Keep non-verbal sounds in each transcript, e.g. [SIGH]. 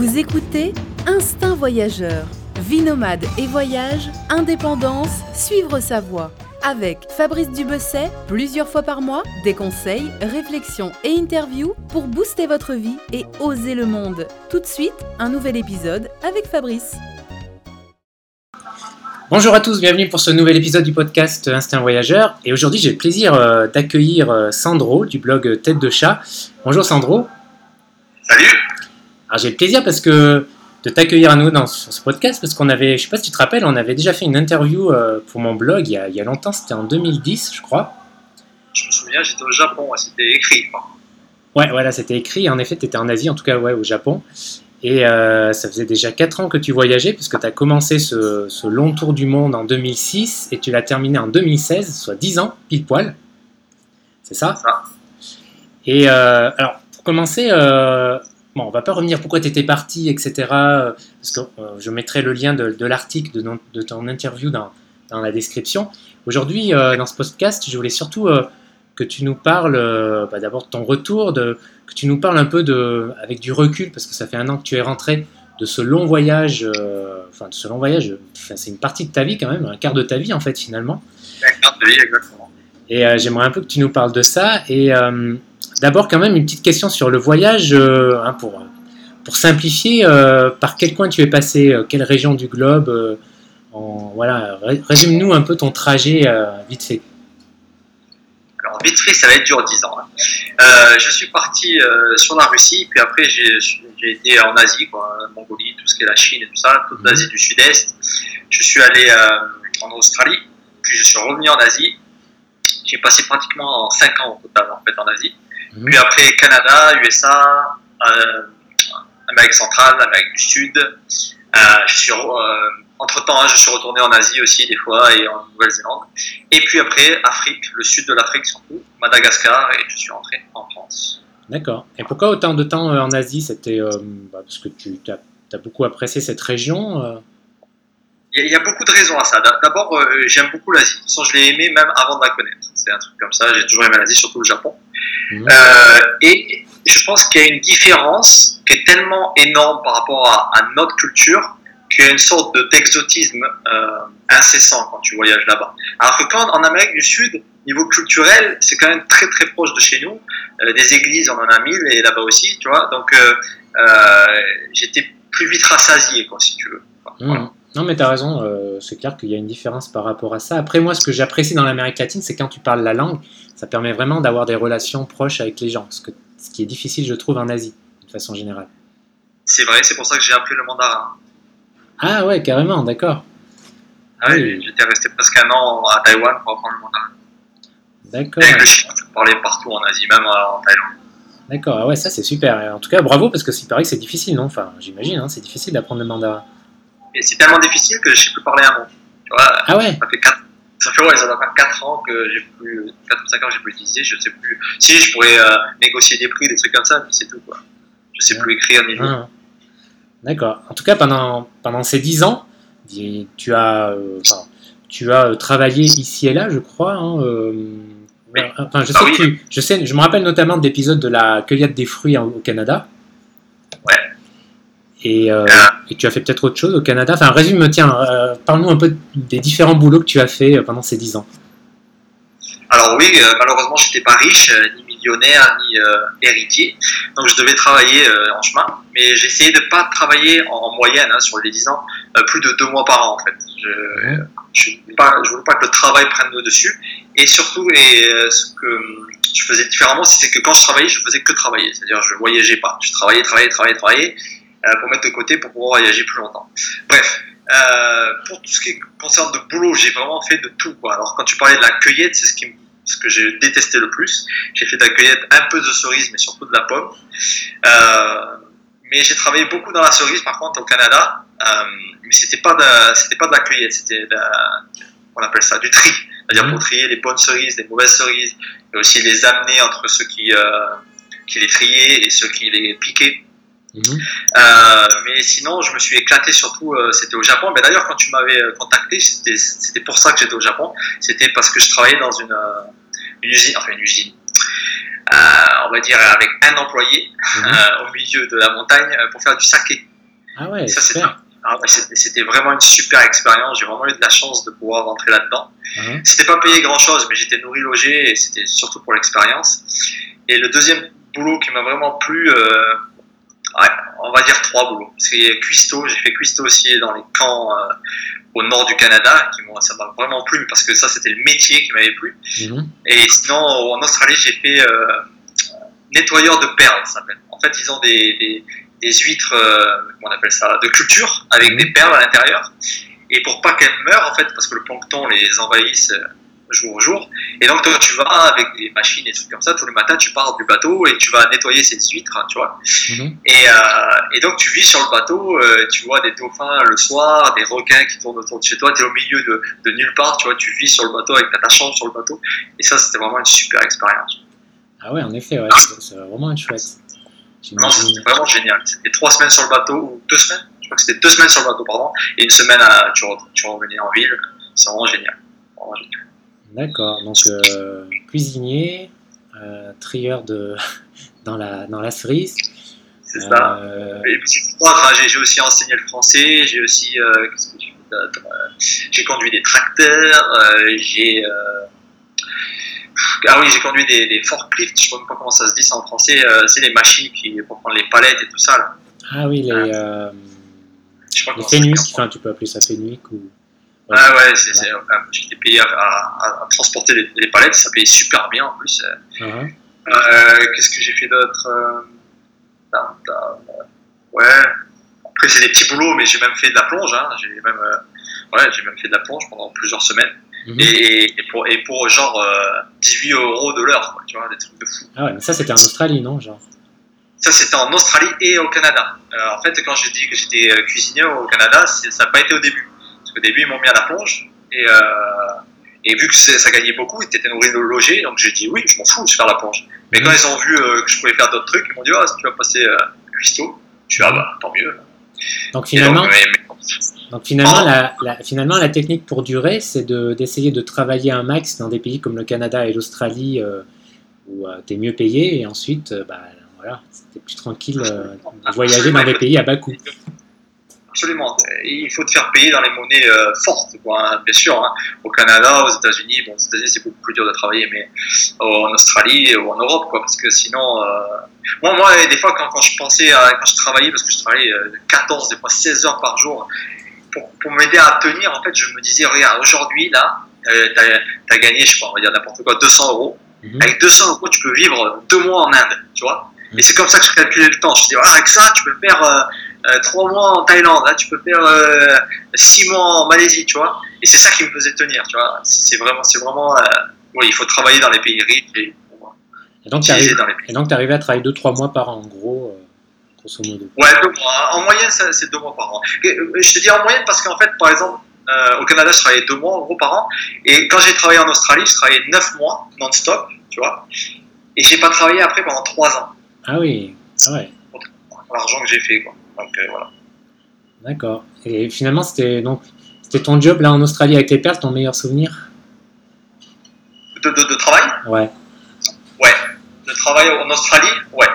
Vous écoutez Instinct Voyageur. Vie nomade et voyage, indépendance, suivre sa voie. Avec Fabrice Dubesset, plusieurs fois par mois, des conseils, réflexions et interviews pour booster votre vie et oser le monde. Tout de suite, un nouvel épisode avec Fabrice. Bonjour à tous, bienvenue pour ce nouvel épisode du podcast Instinct Voyageur. Et aujourd'hui, j'ai le plaisir euh, d'accueillir euh, Sandro du blog Tête de Chat. Bonjour Sandro. Salut Alors j'ai le plaisir parce que de t'accueillir à nous dans sur ce podcast parce qu'on avait, je sais pas si tu te rappelles, on avait déjà fait une interview euh, pour mon blog il y a, il y a longtemps, c'était en 2010 je crois. Je me souviens, j'étais au Japon, c'était écrit. Ouais, voilà, c'était écrit. En effet, tu étais en Asie, en tout cas, ouais, au Japon. Et euh, ça faisait déjà 4 ans que tu voyageais, puisque tu as commencé ce, ce long tour du monde en 2006 et tu l'as terminé en 2016, soit 10 ans, pile poil. C'est ça? Ça. Et euh, alors, pour commencer, euh, bon, on va pas revenir pourquoi tu étais parti, etc. euh, Parce que euh, je mettrai le lien de, de l'article de, ton interview dans, dans la description. Aujourd'hui, euh, dans ce podcast, je voulais surtout euh, que tu nous parles bah, d'abord de ton retour, de, que tu nous parles un peu de, avec du recul, parce que ça fait un an que tu es rentré de ce long voyage, enfin de ce long voyage, c'est une partie de ta vie quand même, un quart de ta vie en fait finalement. Carte de vie, exactement. Et j'aimerais un peu que tu nous parles de ça. Et d'abord quand même une petite question sur le voyage, euh, hein, pour, pour simplifier, euh, par quel coin tu es passé, euh, quelle région du globe en, voilà, ré- résume-nous un peu ton trajet vite fait. Alors, vite fait, ça va être dur 10 ans. hein. Euh, je suis parti euh, sur la Russie, puis après, j'ai été en Asie, quoi, Mongolie, tout ce qui est la Chine et tout ça, toute Mhm. l'Asie du Sud-Est. Je suis allé euh, en Australie, puis je suis revenu en Asie. J'ai passé pratiquement 5 ans au total, en fait, en Asie. Mhm. Puis après, Canada, USA, euh, Amérique centrale, Amérique du Sud. Euh, je suis entre temps, je suis retourné en Asie aussi des fois et en Nouvelle-Zélande. Et puis après, Afrique, le sud de l'Afrique surtout, Madagascar, et je suis rentré en France. D'accord. Et pourquoi autant de temps euh, en Asie? C'était euh, bah, parce que tu as, beaucoup apprécié cette région euh, Il y, a- il y a beaucoup de raisons à ça. D'a- D'abord, euh, j'aime beaucoup l'Asie. De toute façon, je l'ai aimé même avant de la connaître. C'est un truc comme ça. J'ai toujours aimé l'Asie, surtout le Japon. Mhm. Euh, et je pense qu'il y a une différence qui est tellement énorme par rapport à, à notre culture qu'il y a une sorte de- d'exotisme euh, incessant quand tu voyages là-bas. Alors que quand en Amérique du Sud, niveau culturel, c'est quand même très très proche de chez nous. Euh, des églises, on en a mille et là-bas aussi, tu vois. Donc euh, j'étais plus vite rassasié, quoi, si tu veux. Enfin, Mhm. voilà. Non, mais tu as raison, euh, c'est clair qu'il y a une différence par rapport à ça. Après, moi, ce que j'apprécie dans l'Amérique latine, c'est quand tu parles la langue, ça permet vraiment d'avoir des relations proches avec les gens, ce, que, ce qui est difficile, je trouve, en Asie, de façon générale. C'est vrai, c'est pour ça que j'ai appris le mandarin. Ah ouais, carrément, d'accord. Ah oui, Oui. J'étais resté presque un an à Taïwan pour apprendre le mandarin. D'accord, Avec le chinois, je parlais partout en Asie, même en Thaïlande. d'accord. Ah ouais, ça c'est super. En tout cas, bravo, parce que c'est pareil que c'est difficile, non? Enfin, j'imagine, hein, c'est difficile d'apprendre le mandarin. Et c'est tellement difficile que je sais plus parler un mot. Tu vois, Ah ouais ça fait 4, ça fait, ouais, ça doit faire 4 ans que j'ai plus, 4 ou 5 ans que j'ai plus utilisé, je sais plus. Si, je pourrais euh, négocier des prix, des trucs comme ça, mais c'est tout, quoi. Je sais plus écrire ni. Ah. D'accord. En tout cas, pendant, pendant ces dix ans, dis- tu as, euh, enfin, tu as euh, travaillé ici et là, je crois. hein, euh, Oui. Enfin, je sais, Ah que oui. tu- je sais, je me rappelle notamment de l'épisode de la cueillette des fruits au Canada. Ouais. Et, euh, Ah. et tu as fait peut-être autre chose au Canada. Enfin, résume, tiens, euh, parle-nous un peu des différents boulots que tu as fait euh, pendant ces dix ans. Alors oui, euh, malheureusement, j'étais pas riche, ni millionnaire, ni héritier, donc je devais travailler en chemin. Mais j'essayais de pas travailler en, en moyenne hein, sur les 10 ans, plus de deux mois par an en fait. Je, Mhm. je voulais pas, je voulais pas que le travail prenne le dessus. Et surtout, et ce que je faisais différemment, c'est que quand je travaillais, je faisais que travailler, c'est-à-dire je voyageais pas. Je travaillais, travaillais, travaillais, travaillais pour mettre de côté pour pouvoir voyager plus longtemps. Bref. Euh, pour tout ce qui concerne de boulot, j'ai vraiment fait de tout. Quoi. Alors quand tu parlais de la cueillette, c'est ce, qui, ce que j'ai détesté le plus. J'ai fait de la cueillette, un peu de cerise, mais surtout de la pomme. Euh, mais j'ai travaillé beaucoup dans la cerise, par contre, au Canada. Euh, mais c'était pas de, c'était pas de la cueillette, c'était de la- on appelle ça du tri. C'est-à-dire Mhm. pour trier les bonnes cerises, les mauvaises cerises, et aussi les amener entre ceux qui, euh, qui les triaient et ceux qui les piquaient. Euh, mais sinon, je me suis éclaté surtout, euh, c'était au Japon. Mais d'ailleurs, quand tu m'avais euh, contacté, c'était pour ça que j'étais au Japon. C'était parce que je travaillais dans une, euh, une usine, enfin une usine, on va dire avec un employé Mhm. au milieu de la montagne pour faire du saké. Ah ouais, Ça. Ah c'était vraiment une super expérience. J'ai vraiment eu de la chance de pouvoir rentrer là-dedans. Hein. C'était pas payé grand-chose, mais j'étais nourri, logé, et c'était surtout pour l'expérience. Et le deuxième boulot qui m'a vraiment plu, ouais, on va dire trois boulots. C'est Cuisto. J'ai fait Cuisto aussi dans les camps euh, au nord du Canada, qui ça m'a vraiment plu parce que ça, c'était le métier qui m'avait plu. Mhm. Et sinon, en Australie, j'ai fait euh, nettoyeur de perles, ça s'appelle. En fait, ils ont des, des, des huîtres, euh, comment on appelle ça, de culture, avec Mhm. des perles à l'intérieur. Et pour pas qu'elles meurent, en fait, parce que le plancton les envahisse jour au jour. Et donc, toi, tu vas avec des machines et trucs comme ça, tous les matins, tu pars du bateau et tu vas nettoyer ces huîtres, hein, tu vois. Mhm. Et, euh, et donc, tu vis sur le bateau, euh, tu vois des dauphins le soir, des requins qui tournent autour de chez toi, tu es au milieu de, de nulle part, tu vois, tu vis sur le bateau avec ta, chambre sur le bateau. Et ça, c'était vraiment une super expérience. Ah ouais, en effet, ouais, c'est c'est vraiment chouette. Non, c'était vraiment génial. C'était trois semaines sur le bateau, ou deux semaines, je crois que c'était deux semaines sur le bateau, pardon, et une semaine à, tu, re- tu revenais en ville. C'est vraiment génial. Vraiment génial. D'accord, donc euh, cuisinier, euh, trieur de, [LAUGHS] dans, la, dans la cerise. C'est ça. Euh, Et puis, enfin, j'ai aussi enseigné le français, j'ai aussi euh, j'ai Euh, j'ai conduit des tracteurs, euh, j'ai euh, ah oui j'ai conduit des, des forklifts, je sais même pas comment ça se dit ça en français, euh, c'est les machines qui pour prendre les palettes et tout ça là. ah oui, les, euh, sais pas les fénuiques, enfin tu peux appeler ça fénuique ou... Ah ouais, c'est, c'est, enfin, j'étais payé à, à- à transporter les, les palettes, ça payait super bien en plus. Ah, Euh, qu'est-ce que j'ai fait d'autre Euh, Ouais. Après, c'est des petits boulots, mais j'ai même fait de la plonge. Hein. J'ai même, euh, ouais, j'ai même fait de la plonge pendant plusieurs semaines. mhm. Et, et pour, et pour genre euh, 18 euros de l'heure, quoi, tu vois, des trucs de fou. Ah ouais, mais ça c'était en Australie, non genre? Ça, c'était en Australie et au Canada. Euh, en fait, quand j'ai dit que j'étais euh, cuisinier au Canada, ça n'a pas été au début. Parce qu'au début, ils m'ont mis à la plonge. Et, euh, et vu que ça gagnait beaucoup, ils étaient nourris de loger. Donc j'ai dit oui, je m'en fous, je vais faire la plonge. Mais Mhm. quand ils ont vu euh, que je pouvais faire d'autres trucs, ils m'ont dit ah, si tu vas passer euh, cuistot, je suis ah bah tant mieux. Donc finalement, donc, mais- mais- donc finalement, Oh. la, la- finalement, la technique pour durer, c'est de- d'essayer de, travailler un max dans des pays comme le Canada et l'Australie où tu es mieux payé et ensuite, bah, voilà, c'était plus tranquille euh, de voyager dans des pays à bas coût. Absolument. Et il faut te faire payer dans les monnaies euh, fortes, quoi, hein, bien sûr. hein. Au Canada, aux États-Unis, bon, aux États-Unis c'est beaucoup plus dur de travailler, mais en Australie ou en Europe, quoi, parce que sinon, euh, moi, moi, des fois, quand, quand je pensais, à, quand je travaillais, parce que je travaillais euh, 14, des fois 16 heures par jour, pour, pour m'aider à tenir, en fait, je me disais, regarde, aujourd'hui, là, euh, t'as as gagné, je sais pas, on va dire n'importe quoi, 200 euros. Mhm. Avec 200 euros, tu peux vivre deux mois en Inde, tu vois. Et c'est comme ça que je calculais le temps. Je me dis, voilà, avec ça, tu peux faire euh, euh, trois mois en Thaïlande, tu peux faire euh, six mois en Malaisie, tu vois. Et c'est ça qui me faisait tenir, tu vois. C'est vraiment, c'est vraiment, oui, il faut travailler dans les pays riches et pour Et donc, tu arrives, à travailler 2-3 mois par an, en gros, grosso modo. Ouais, deux mois. En moyenne, c'est deux mois par an. Et, Je te dis en moyenne parce qu'en fait, par exemple, euh, au Canada, je travaillais deux mois en gros par an. Et quand j'ai travaillé en Australie, je travaillais neuf mois non-stop, tu vois. Et j'ai pas travaillé après pendant trois ans. Ah oui, ah ouais, L'argent que j'ai fait, quoi. Donc euh, voilà. d'accord. Et finalement, c'était donc c'était ton job là en Australie avec les perles, ton meilleur souvenir? De, de, de travail? Ouais. De travail en Australie? Ouais.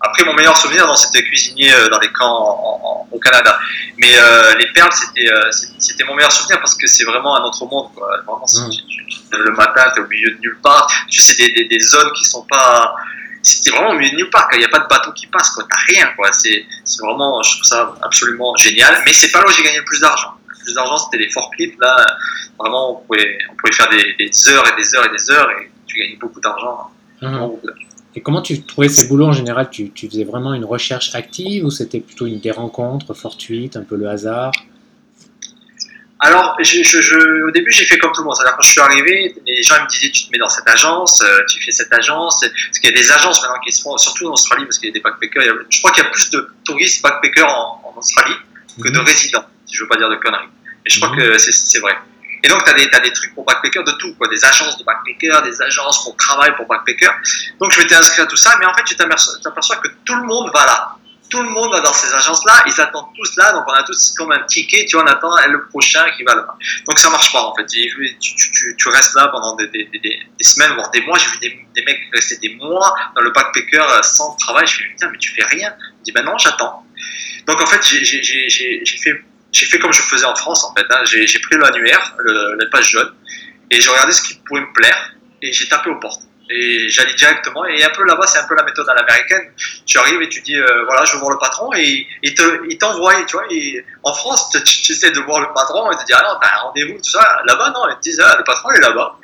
Après, mon meilleur souvenir, c'était cuisinier euh, dans les camps en- en- au Canada. Mais euh, les perles, c'était euh, mon meilleur souvenir parce que c'est vraiment un autre monde. Quoi. Vraiment, c'est- Mm. tu- tu- tu- le matin, tu es au milieu de nulle part. Tu sais, des, des, des zones qui sont pas. C'était vraiment au milieu de nulle part. Il n'y a pas de bateau qui passe. Tu n'as rien. quoi. C'est c'est vraiment, je trouve ça absolument génial. Mais c'est pas là où j'ai gagné le plus d'argent. Le plus d'argent, c'était les forklifts. Là, vraiment, on pouvait, on pouvait faire des, des heures et des heures et des heures et tu gagnais beaucoup d'argent. Mhm. Beaucoup d'argent. Et comment tu trouvais ces boulots en général? Tu, tu faisais vraiment une recherche active ou c'était plutôt une, des rencontres fortuites, un peu le hasard? Alors, je, je, je- au début, j'ai fait comme tout le monde. C'est-à-dire, quand je suis arrivé, les gens ils me disaient Tu te mets dans cette agence, euh, tu fais cette agence. Parce qu'il y a des agences maintenant qui se font, surtout en Australie, parce qu'il y a des backpackers. Il y a- je crois qu'il y a plus de touristes backpackers en, en Australie que de Mhm. résidents, si je veux pas dire de conneries. Mais je crois Mhm. que c'est- vrai. Et donc, tu as, as des trucs pour backpackers de tout, quoi. Des agences de backpackers, des agences pour travail pour backpackers. Donc, je m'étais inscrit à tout ça, mais en fait, tu t'aperçois que tout le monde va là. Tout le monde va dans ces agences-là, ils attendent tous là, donc on a tous comme un ticket, tu vois, on attend le prochain qui va là. Donc ça marche pas en fait. Tu, restes là pendant des, semaines, voire des mois. J'ai vu des, mecs rester des mois dans le backpacker euh, sans travail. Je me putain, mais tu fais rien. Je dis, ben non, j'attends. Donc en fait, j'ai fait, comme je faisais en France en fait. Hein. J'ai pris l'annuaire, la page jaune, et j'ai regardé ce qui pourrait me plaire, et j'ai tapé aux portes. Et j'allais directement, et un peu là-bas, c'est un peu la méthode à l'américaine. Tu arrives et tu dis, euh, voilà, je veux voir le patron, et il t'envoie, tu vois. En France, tu, essaies de voir le patron, et te dis, ah non, t'as un rendez-vous, tout ça. Là-bas, non, ils te disent, ah, le patron, il est là-bas.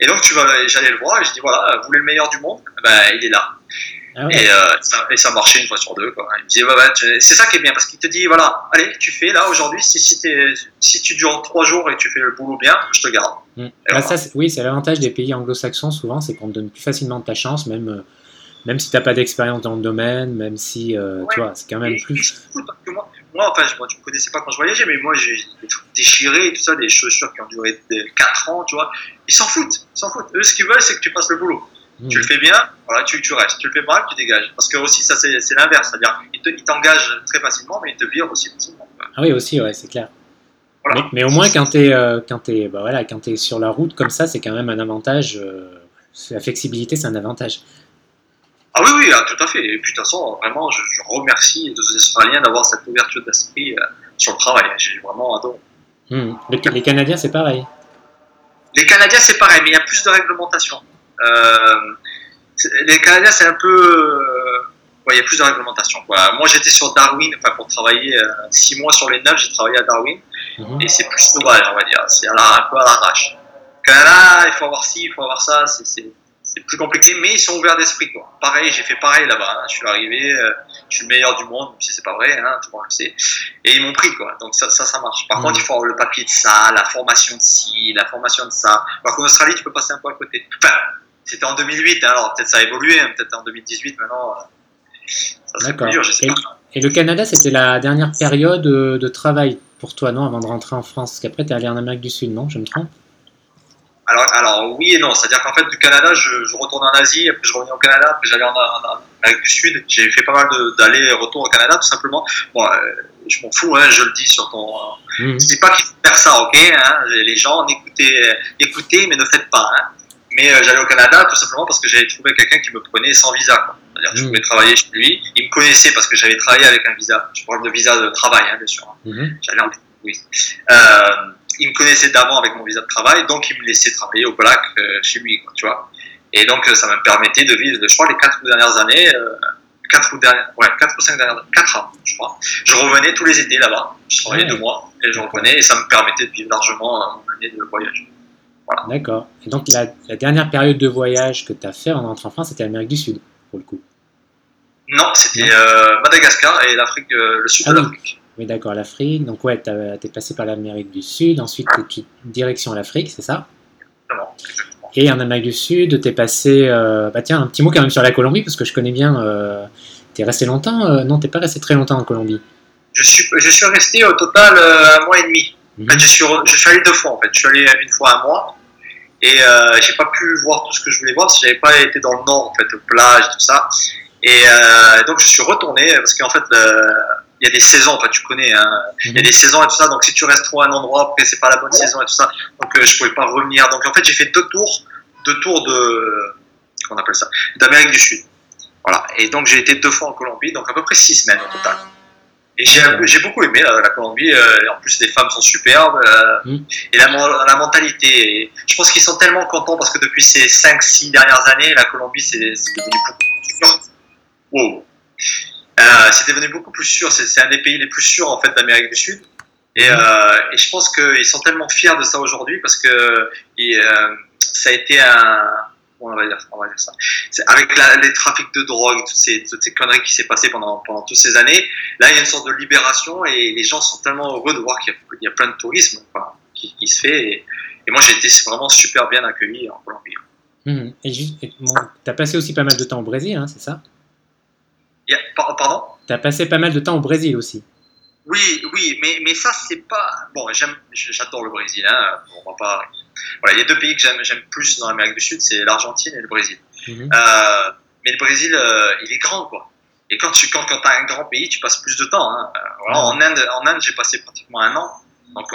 Et donc, tu vas, j'allais le voir, et je dis, voilà, vous voulez le meilleur du monde? Ben, il est là. Ah et, euh, ça, et, ça, marchait une fois sur deux. Quoi. Il me disait, bah, c'est ça qui est bien, parce qu'il te dit, voilà, allez, tu fais là aujourd'hui, si, si, si, tu dures trois jours et tu fais le boulot bien, je te garde. Mm. Bah, ça, oui, c'est l'avantage des pays anglo-saxons, souvent, c'est qu'on te donne plus facilement ta chance, même, euh, même si tu n'as pas d'expérience dans le domaine, même si, euh, tu vois, c'est quand même plus. moi, moi, enfin, moi, tu ne me connaissais pas quand je voyageais, mais moi, j'ai des trucs déchirés, tout ça, des chaussures qui ont duré 4 ans, tu vois. Ils s'en foutent, ils s'en foutent. Eux, ce qu'ils veulent, c'est que tu passes le boulot. Tu le fais bien, voilà, tu, tu, restes. Tu le fais mal, tu dégages. Parce que aussi, ça, c'est l'inverse. C'est-à-dire, il t'engage très facilement, mais il te vire aussi facilement. Ah oui, aussi, ouais, c'est clair. Mais, au moins, quand tu es, euh, bah voilà, quand es sur la route comme ça, c'est quand même un avantage. Euh, la flexibilité, c'est un avantage. Ah oui, oui, ah, tout à fait. Et puis, de toute façon, vraiment, je, remercie les Australiens d'avoir cette ouverture d'esprit euh, sur le travail. J'ai vraiment adoré. Hmm. Les Canadiens, c'est pareil. Les Canadiens, c'est pareil, mais il y a plus de réglementation. Euh, les Canadiens, c'est un peu. Euh, il y a plus de réglementation. Moi, j'étais sur Darwin, enfin, pour travailler 6 euh, mois sur les 9, j'ai travaillé à Darwin. Mhm. Et c'est plus sauvage, on va dire. C'est un peu à l'arrache. Canada, il faut avoir ci, il faut avoir ça. C'est plus compliqué, mais ils sont ouverts d'esprit. Pareil, j'ai fait pareil là-bas. Hein. Je suis arrivé, je suis le meilleur du monde, même si c'est pas vrai, hein, tout le monde le sait. Et ils m'ont pris, quoi. Donc ça, ça, ça marche. Par mhm. contre, il faut avoir le papier de ça, la formation de ci, la formation de ça. Alors qu'en Australie, tu peux passer un peu à côté. Enfin, c'était en 2008, hein, alors peut-être ça a évolué, hein, peut-être en 2018 maintenant. Euh, D'accord. Et, le Canada, c'était la dernière période de travail pour toi, non, avant de rentrer en France? Parce qu'après, tu es allé en Amérique du Sud, non Je me trompe? Alors, alors, oui et non, c'est-à-dire qu'en fait du Canada, je, je, retourne en Asie, après je reviens au Canada, après j'allais en, Amérique du Sud. J'ai fait pas mal d'allers-retours au Canada, tout simplement. Bon, euh, je m'en fous, hein, je le dis sur ton. Mmh. Je dis pas qu'il faut faire ça, ok hein, Les gens, écoutez, écoutez, mais ne faites pas. Hein. Mais euh, j'allais au Canada tout simplement parce que j'avais trouvé quelqu'un qui me prenait sans visa. C'est-à-dire que je mmh. pouvais travailler chez lui. Il me connaissait parce que j'avais travaillé avec un visa. Je parle de visa de travail, hein, bien sûr. Mmh. J'allais en oui. Euh, il me connaissait d'avant avec mon visa de travail, donc il me laissait travailler au Black euh, chez lui, quoi, tu vois. Et donc ça me permettait de vivre, je crois, les quatre dernières années, quatre ou dernières, ouais, quatre ou cinq dernières, quatre ans, je crois. Je revenais tous les étés là-bas. Je travaillais deux mois et je revenais et ça me permettait de vivre largement mon année de voyage. D'accord. Et donc la, dernière période de voyage que tu as fait en entrant en France, c'était l'Amérique du Sud, pour le coup Non, c'était euh, Madagascar et l'Afrique, euh, le sud de ah l'Afrique. Oui, d'accord, l'Afrique. Donc ouais, tu es passé par l'Amérique du Sud, ensuite es direction l'Afrique, c'est ça? Exactement. Et en Amérique du Sud, tu es passé... Euh, bah tiens, un petit mot quand même sur la Colombie, parce que je connais bien... tu es resté longtemps Non, t'es pas resté très longtemps en Colombie. Je suis, je suis resté au total un mois et demi. En fait, je, suis, je suis allé deux fois. En fait, je suis allé une fois un mois et euh, j'ai pas pu voir tout ce que je voulais voir si j'avais pas été dans le nord, en fait, aux plages, tout ça. Et euh, donc je suis retourné parce qu'en fait, il y a des saisons, enfin tu connais, hein, il y a mhm. des saisons et tout ça. Donc si tu restes trop à un endroit, après c'est pas la bonne saison et tout ça. Donc euh, je pouvais pas revenir. Donc en fait, j'ai fait deux tours, deux tours de, comment on appelle ça, d'Amérique du Sud. Voilà. Et donc j'ai été deux fois en Colombie, donc à peu près six semaines au total. Et j'ai beaucoup aimé la, Colombie. Euh, en plus, les femmes sont superbes. Euh, mm. Et la, la, mentalité. je pense qu'ils sont tellement contents parce que depuis ces 5-6 dernières années, la Colombie, c'est devenu beaucoup plus sûr. Wow. Euh, c'est devenu beaucoup plus sûr. C'est un des pays les plus sûrs en fait d'Amérique du Sud. Et, mm. et, je pense qu'ils sont tellement fiers de ça aujourd'hui parce que ça a été un on va dire, ça. Avec les trafics de drogue, toutes ces, toutes ces conneries qui s'est passé pendant, pendant toutes ces années, là, il y a une sorte de libération et les gens sont tellement heureux de voir qu'il y, a plein de tourisme qui, qui, se fait. Et, moi, j'ai été vraiment super bien accueilli en Colombie. Mmh. Et tu as passé aussi pas mal de temps au Brésil, hein, c'est ça? Pardon? Tu as passé pas mal de temps au Brésil aussi. Oui, oui, mais, mais ça, c'est pas. Bon, j'adore le Brésil, hein, on va pas voilà, il y a deux pays que j'aime plus dans l'Amérique du Sud, c'est l'Argentine et le Brésil. Mhm. Euh, mais le Brésil, euh, il est grand, quoi. Et quand tu quand, quand as un grand pays, tu passes plus de temps. Hein. Euh, en Inde, en Inde j'ai passé pratiquement un an. Donc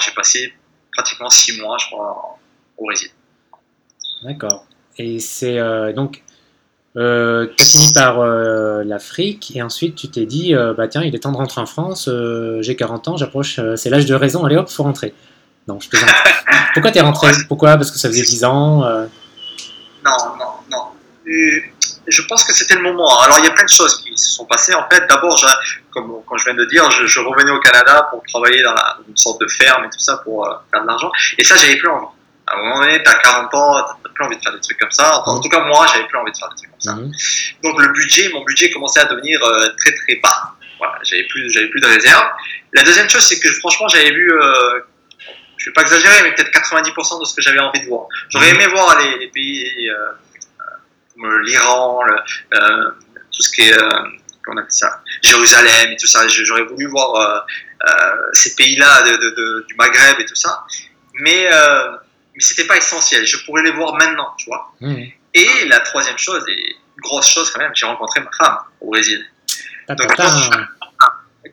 j'ai passé pratiquement six mois, je crois, au Brésil. D'accord. Et c'est donc euh, tu as fini par euh, l'Afrique et ensuite tu t'es dit euh, bah tiens il est temps de rentrer en France euh, j'ai 40 ans j'approche c'est l'âge de raison allez hop faut rentrer non je plaisante [LAUGHS] pourquoi t'es rentré? Pourquoi? Parce que ça faisait 10 ans Non, non, non. Et je pense que c'était le moment. Alors, il y a plein de choses qui se sont passées. En fait, d'abord, comme quand je viens de dire, je, je revenais au Canada pour travailler dans la- une sorte de ferme et tout ça pour faire de l'argent. Et ça, j'avais plus envie. À un moment donné, t'as 40 ans, plus envie de faire des trucs comme ça. Enfin, en tout cas, moi, j'avais plus envie de faire des trucs comme ça. mhm. Donc, le budget, mon budget commençait à devenir euh, très, très bas. Voilà, j'avais plus, j'avais plus de réserve. La deuxième chose, c'est que franchement, j'avais vu, euh, je vais pas exagérer, mais peut-être 90% de ce que j'avais envie de voir. J'aurais aimé voir les, les pays euh, comme l'Iran, euh, tout ce qui est, euh, on appelle ça, Jérusalem et tout ça. J'aurais voulu voir euh, euh, ces pays-là de, de- de- du Maghreb et tout ça. Mais, euh, mais c'était pas essentiel. Je pourrais les voir maintenant, tu vois. Mhm. Et la troisième chose, et grosse chose quand même, j'ai rencontré ma femme au Brésil. Donc.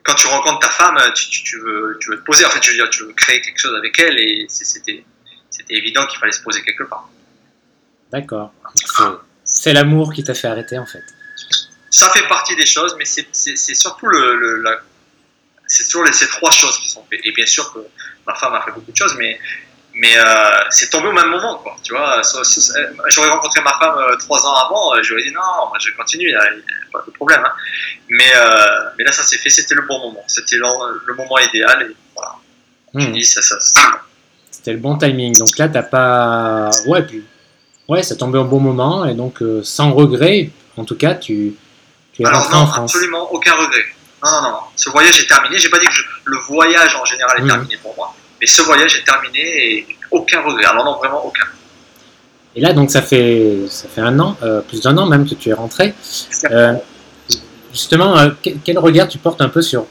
Quand tu rencontres ta femme, tu, tu- tu veux, tu veux te poser, en fait, je veux dire, tu veux créer quelque chose avec elle et c'était évident qu'il fallait se poser quelque part. d'accord C'est- l'amour qui t'a fait arrêter en fait Ça fait partie des choses, mais c'est surtout le, le- la- c'est toujours les, ces trois choses qui sont faites. Et bien sûr que ma femme a fait beaucoup de choses, mais mais euh, c'est tombé au même moment, quoi. Tu vois, euh, j'aurais rencontré ma femme euh, trois ans avant, euh, j'aurais dit non, moi je continue, il n'y a, pas de problème. hein. Mais euh, mais là, ça s'est fait, c'était le bon moment, c'était le, moment idéal. Et voilà, Mhm. dis ça, c'était le bon timing donc là t'as pas ouais puis ouais ça tombait au bon moment et donc sans regret en tout cas tu tu es Alors rentré non, en France absolument aucun regret. Non, non, non, ce voyage est terminé. J'ai pas dit que je- le voyage en général est Mhm. terminé pour moi, mais ce voyage est terminé et aucun regret. Alors non, vraiment aucun. Et là, donc, ça fait, ça fait un an, euh, plus d'un an même que tu es rentré. Euh, justement, euh, que- quel regard tu portes un peu sur,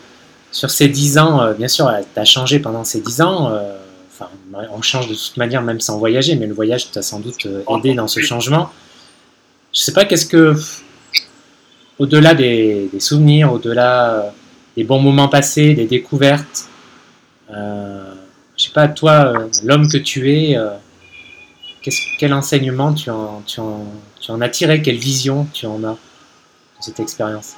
sur ces dix ans Bien sûr, tu as changé pendant ces dix ans. Enfin, on change de toute manière, même sans voyager, mais le voyage t'a sans doute euh, aidé dans ce changement. Je sais pas, qu'est-ce que, au-delà des, des souvenirs, au-delà des bons moments passés, des découvertes, euh, toi, euh, l'homme que tu es, euh, quel enseignement tu en, tu, as tiré Quelle vision tu en as de cette expérience?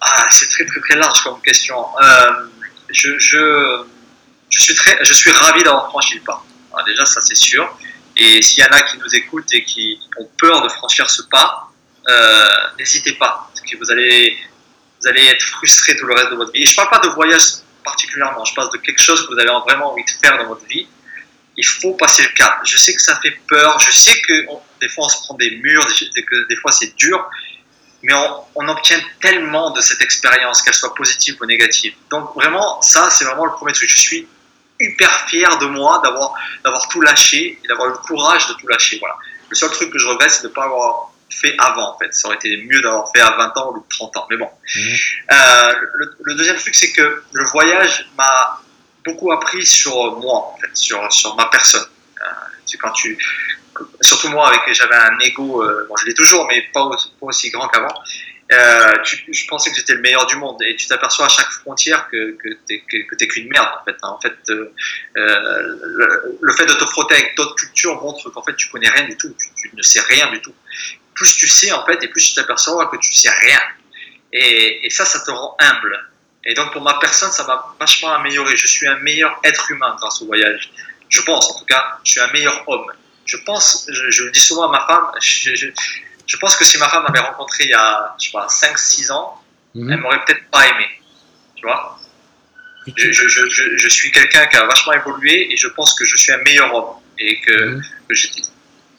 Ah, c'est très très très large comme question. Euh, je, suis très, je suis ravi d'avoir franchi le pas. Alors déjà, ça c'est sûr. Et s'il y en a qui nous écoutent et qui ont peur de franchir ce pas, n'hésitez pas, parce que vous allez, vous allez être frustré tout le reste de votre vie. Et je parle pas de voyage particulièrement, je parle de quelque chose que vous avez vraiment envie de faire dans votre vie. Il faut passer le cap. Je sais que ça fait peur, je sais que des fois on se prend des murs, des, que des fois c'est dur, mais on, on obtient tellement de cette expérience, qu'elle soit positive ou négative. Donc vraiment, ça, c'est vraiment le premier truc. Je suis hyper fier de moi d'avoir d'avoir tout lâché et d'avoir le courage de tout lâcher. Voilà. Le seul truc que je regrette, c'est de ne pas avoir fait avant, en fait. Ça aurait été mieux d'avoir fait à 20 ans ou 30 ans. Mais bon. Mhm. Euh, le, le deuxième truc, c'est que le voyage m'a beaucoup appris sur moi, en fait, sur, sur ma personne. Euh, c'est quand tu, surtout moi, avec j'avais un ego, euh, bon, je l'ai toujours, mais pas aussi, pas aussi grand qu'avant. Euh, tu- je pensais que j'étais le meilleur du monde et tu t'aperçois à chaque frontière que, que t'es que, qu'une merde en fait. hein. En fait, euh, le, le fait de te frotter avec d'autres cultures montre qu'en fait tu connais rien du tout, tu, tu ne sais rien du tout. Plus tu sais en fait et plus tu t'aperçois que tu sais rien. Et, et ça, ça te rend humble. Et donc pour ma personne, ça m'a vachement amélioré. Je suis un meilleur être humain grâce au voyage. Je pense en tout cas, je suis un meilleur homme. Je pense, je, je le dis souvent à ma femme, je, je, je pense que si ma femme m'avait rencontré il y a, je sais pas, 5-6 ans, Mhm. elle m'aurait peut-être pas aimé. Tu vois? Je, je, je, je, je suis quelqu'un qui a vachement évolué et je pense que je suis un meilleur homme et que, Mhm. que j'étais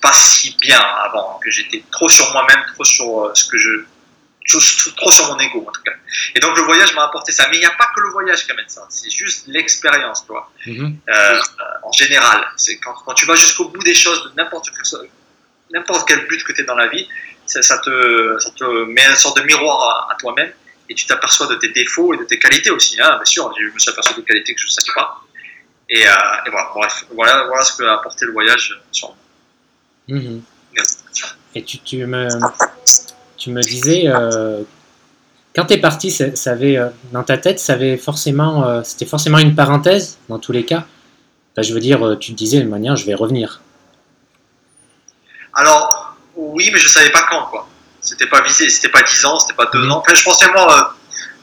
pas si bien avant, que j'étais trop sur moi-même, trop sur euh, ce que je. Trop, sur mon ego en tout cas. Et donc le voyage m'a apporté ça. Mais il n'y a pas que le voyage qui amène ça, c'est juste l'expérience, tu vois. Mhm. Euh, en général, c'est quand, quand tu vas jusqu'au bout des choses, de n'importe quel, n'importe quel but que tu es dans la vie, ça, ça, te, ça te met une sorte de miroir à, à toi-même et tu t'aperçois de tes défauts et de tes qualités aussi. Hein, bien sûr, je me suis aperçu de qualités que je ne savais pas. Et, euh, et voilà, bref, voilà, voilà ce que a apporté le voyage sur moi. Mhm. Et tu, tu, me, tu me disais, euh, quand tu es parti, ça, ça avait, euh, dans ta tête, ça avait forcément, euh, c'était forcément une parenthèse, dans tous les cas. Enfin, je veux dire, tu te disais de manière, je vais revenir. Alors, Oui, mais je savais pas quand, quoi. C'était pas visé, c'était pas 10 ans, c'était pas 2 ans. Enfin, je pensais moi, euh,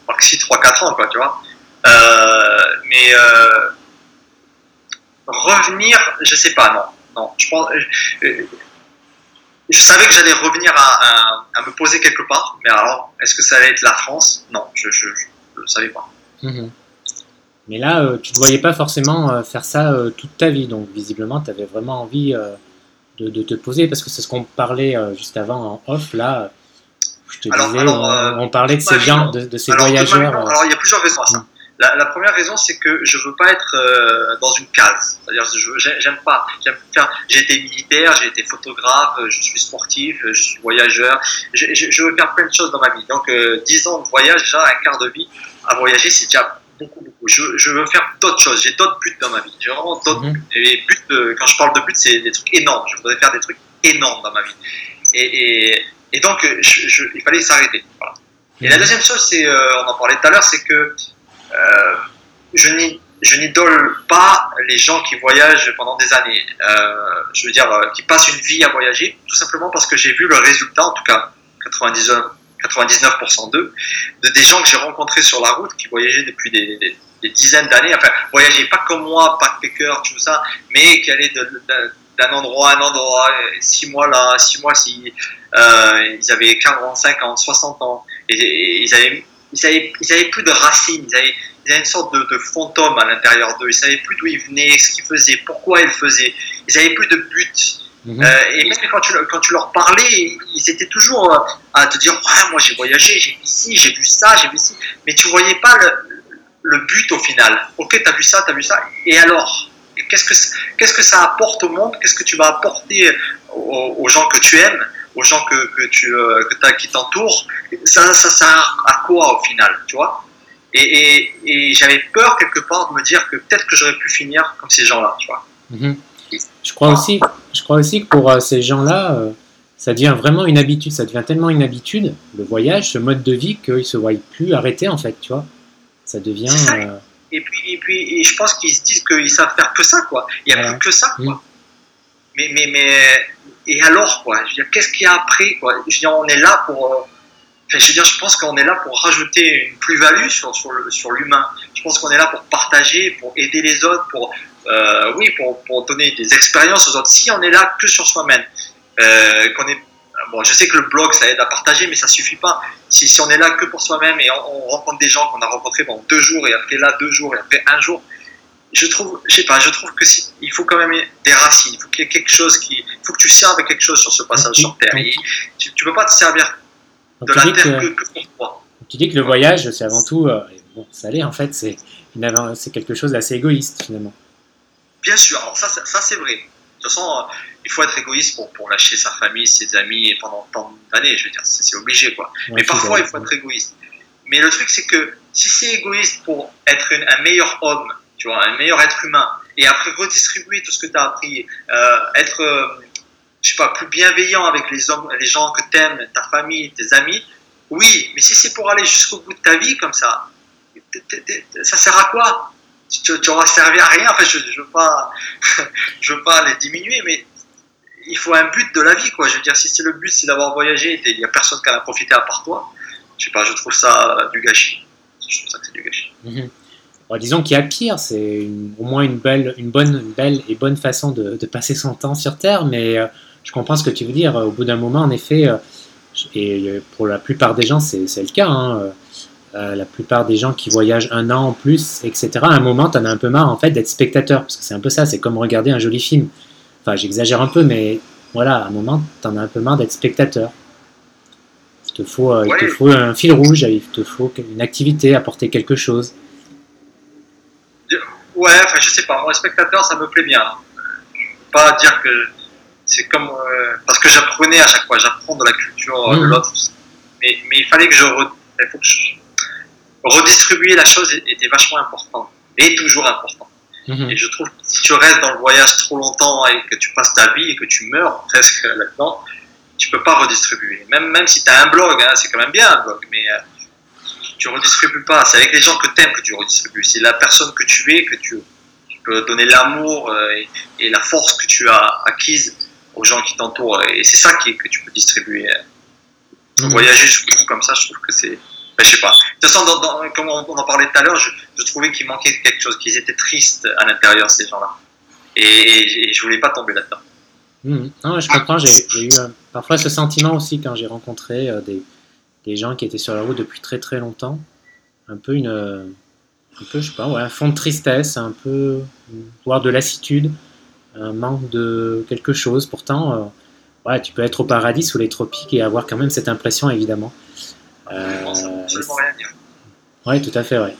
maxi 3-4 ans, quoi, tu vois. Euh, mais euh, revenir, je sais pas, non. Non, je pense. euh, je savais que j'allais revenir à, à- à me poser quelque part, mais alors, est-ce que ça allait être la France? Non, je je le savais pas. Mhm. Mais là, euh, tu ne voyais pas forcément euh, faire ça euh, toute ta vie, donc visiblement, tu avais vraiment envie euh, de, de te poser, parce que c'est ce qu'on parlait euh, juste avant en off, là. Je te Alors, disais, alors, on, euh, on parlait de ces gens, de, de ces Alors, voyageurs. euh, alors, il y a plusieurs raisons à ça. Mm. La, la première raison, c'est que je veux pas être euh, dans une case. C'est-à-dire, j'aime pas. J'ai été militaire, j'ai été photographe, euh, je suis sportif, euh, je suis voyageur. Je, je- je veux faire plein de choses dans ma vie. Donc, euh, 10 ans de voyage, déjà un quart de vie à voyager, c'est déjà beaucoup, beaucoup. Je, je veux faire d'autres choses. J'ai d'autres buts dans ma vie. J'ai vraiment d'autres Mhm. buts. Et buts, quand je parle de buts, c'est des trucs énormes. Je voudrais faire des trucs énormes dans ma vie. Et, et, et donc, je- il fallait s'arrêter. Voilà. Et la deuxième chose, c'est, on en parlait tout à l'heure, c'est que euh, je n'idole pas les gens qui voyagent pendant des années. Euh, je veux dire, euh, qui passent une vie à voyager, tout simplement parce que j'ai vu le résultat, en tout cas 99, 99% d'eux, de des gens que j'ai rencontrés sur la route qui voyageaient depuis des, dizaines d'années, enfin, voyageaient pas comme moi, backpacker, tout ça, mais qui allaient d'un- endroit à un endroit, six mois là, six mois si, ils avaient 40, 50, 60 ans, et, et ils avaient ils avaient, ils avaient plus de racines, ils avaient, ils avaient une sorte de, de fantôme à l'intérieur d'eux, ils savaient plus d'où ils venaient, ce qu'ils faisaient, pourquoi ils faisaient, ils avaient plus de but. mhm. Euh, et même quand tu, quand tu leur parlais, ils étaient toujours euh, à te dire Ouais, moi j'ai voyagé, j'ai vu ci, j'ai vu ça, j'ai vu ci. Mais tu voyais pas le, le but au final. Ok, t'as vu ça, t'as vu ça. Et alors? Qu'est-ce que, ça apporte au monde? Qu'est-ce que tu vas apporter aux, aux gens que tu aimes, aux gens que, que tu, euh, que t'as- qui t'entourent ça, ça sert à quoi au final Tu vois? Et, et, et j'avais peur quelque part de me dire que peut-être que j'aurais pu finir comme ces gens-là, tu vois. Mhm. Je crois aussi, je crois aussi que pour euh, ces gens-là, euh, ça devient vraiment une habitude, ça devient tellement une habitude, le voyage, ce mode de vie, qu'ils se voient plus arrêter en fait, tu vois. Ça devient. Et puis, et puis et je pense qu'ils se disent qu'ils savent faire que ça, quoi. Il n'y a plus que ça, quoi. Mm. Mais, mais, mais, et alors, quoi Je veux dire, qu'est-ce qu'il y a après, quoi? Je veux dire, on est là pour. euh, enfin, je veux dire, je pense qu'on est là pour rajouter une plus-value sur, l'humain. Je pense qu'on est là pour partager, pour aider les autres, pour, euh, oui, pour, donner des expériences aux autres. Si on est là que sur soi-même, euh, qu'on est. Bon, je sais que le blog, ça aide à partager, mais ça suffit pas. Si, on est là que pour soi-même et on rencontre des gens qu'on a rencontrés pendant deux jours et après là deux jours et après un jour, je trouve, je sais pas, je trouve que si, il faut quand même des racines. Il faut qu'il y ait quelque chose qui, il faut que tu serves quelque chose sur ce passage sur Terre. Et tu, tu peux pas te servir de la Terre que, que, pour toi. tu dis que le voyage, c'est avant tout. euh, bon, ça l'est en fait, c'est quelque chose d'assez égoïste finalement. Bien sûr, alors ça, ça, ça, c'est vrai. De toute façon, euh, il faut être égoïste pour, pour lâcher sa famille, ses amis et pendant tant d'années. Je veux dire, c'est obligé quoi. Ouais, Mais parfois, il faut être égoïste. Mais le truc, c'est que si c'est égoïste pour être une- un meilleur homme, tu vois, un meilleur être humain, et après redistribuer tout ce que tu as appris, euh, être, euh, je sais pas, plus bienveillant avec les hommes, les gens que tu aimes, ta famille, tes amis, oui, mais si c'est pour aller jusqu'au bout de ta vie comme ça, ça sert à quoi? Tu, tu auras servi à rien. Enfin, je, je veux pas, [LAUGHS] veux pas les diminuer, mais il faut un but de la vie, quoi. Je veux dire, si c'est le but, c'est d'avoir voyagé, il y a personne qui en a profité à part toi. Je sais pas, je trouve ça euh, du gâchis. Je trouve ça que c'est du gâchis. Mhm. Bon, disons qu'il y a pire, c'est au moins une belle, une bonne, une belle et bonne façon de, de passer son temps sur Terre, mais euh, je comprends ce que tu veux dire. Au bout d'un moment, en effet, euh, et euh, pour la plupart des gens, c'est le cas. hein, euh, la plupart des gens qui voyagent un an en plus, etc. À un moment, tu en as un peu marre en fait d'être spectateur, parce que c'est un peu ça, c'est comme regarder un joli film. Enfin, j'exagère un peu, mais voilà, à un moment, tu en as un peu marre d'être spectateur. Il te faut, il te faut un fil rouge, il te faut une activité, apporter quelque chose. Ouais, enfin, je sais pas. Moi, spectateur, ça me plaît bien. Je peux pas dire que c'est comme euh, parce que j'apprenais à chaque fois. J'apprends de la culture euh, de Mhm. l'autre. Mais, mais il fallait que je, re- il faut que je- redistribuer la chose était vachement important et toujours important. Mhm. Et je trouve que si tu restes dans le voyage trop longtemps et que tu passes ta vie et que tu meurs presque là-dedans, tu peux pas redistribuer. Même, même si tu as un blog, hein, c'est quand même bien un blog, mais euh, tu redistribues pas. C'est avec les gens que tu aimes que tu redistribues. C'est la personne que tu es que tu, tu peux donner l'amour euh, et, et la force que tu as acquise aux gens qui t'entourent. Et c'est ça qui, que tu peux distribuer. Mhm. Voyager jusqu'au bout comme ça, je trouve que c'est. Ben, je sais pas. De toute façon, dans- dans- comme on, on en parlait tout à l'heure, je, je trouvais qu'il manquait quelque chose, qu'ils étaient tristes à l'intérieur, ces gens-là. Et, et, et je voulais pas tomber là-dedans. Mhm. Non, je comprends. J'ai j'ai eu euh, parfois ce sentiment aussi quand j'ai rencontré euh, des, des gens qui étaient sur la route depuis très très longtemps. Un peu une, euh, un peu, je sais pas, ouais, un fond de tristesse, un peu, voire de lassitude, un manque de quelque chose. Pourtant, euh, ouais, tu peux être au paradis sous les tropiques et avoir quand même cette impression, évidemment. Euh. Oui, tout à fait, ouais.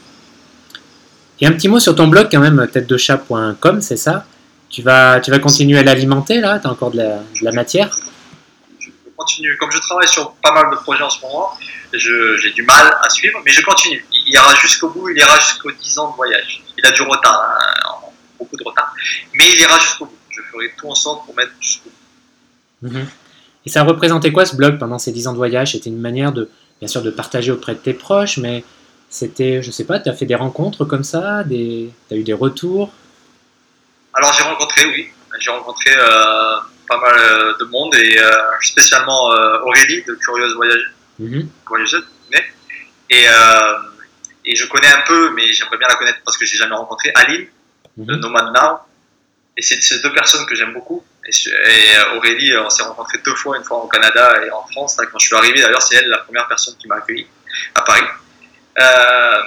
Et un petit mot sur ton blog quand même, tête-de-chat.com, c'est ça? Tu vas, tu vas continuer à l'alimenter là? Tu as encore de la, de la matière? Continue. Comme je travaille sur pas mal de projets en ce moment, j'ai du mal à suivre, mais je continue. Il ira jusqu'au bout, il ira jusqu'aux 10 ans de voyage. Il a du retard, hein, beaucoup de retard. Mais il ira jusqu'au bout. Je ferai tout en sorte pour mettre jusqu'au bout. Mhm. Et ça représentait quoi ce blog pendant ces 10 ans de voyage? C'était une manière de, bien sûr, de partager auprès de tes proches, mais c'était, je sais pas, tu as fait des rencontres comme ça des... Tu as eu des retours? Alors j'ai rencontré, oui, j'ai rencontré euh, pas mal euh, de monde et euh, spécialement euh, Aurélie de Curieuse Voyage, Mhm. Voyageuse, mais et, et je connais un peu, mais j'aimerais bien la connaître parce que j'ai jamais rencontré Aline de Mhm. Nomad Now. Et c'est ces deux personnes que j'aime beaucoup. Et, Aurélie, on s'est rencontrés deux fois, une fois au Canada et en France. Quand je suis arrivé, d'ailleurs, c'est elle la première personne qui m'a accueilli à Paris. Euh,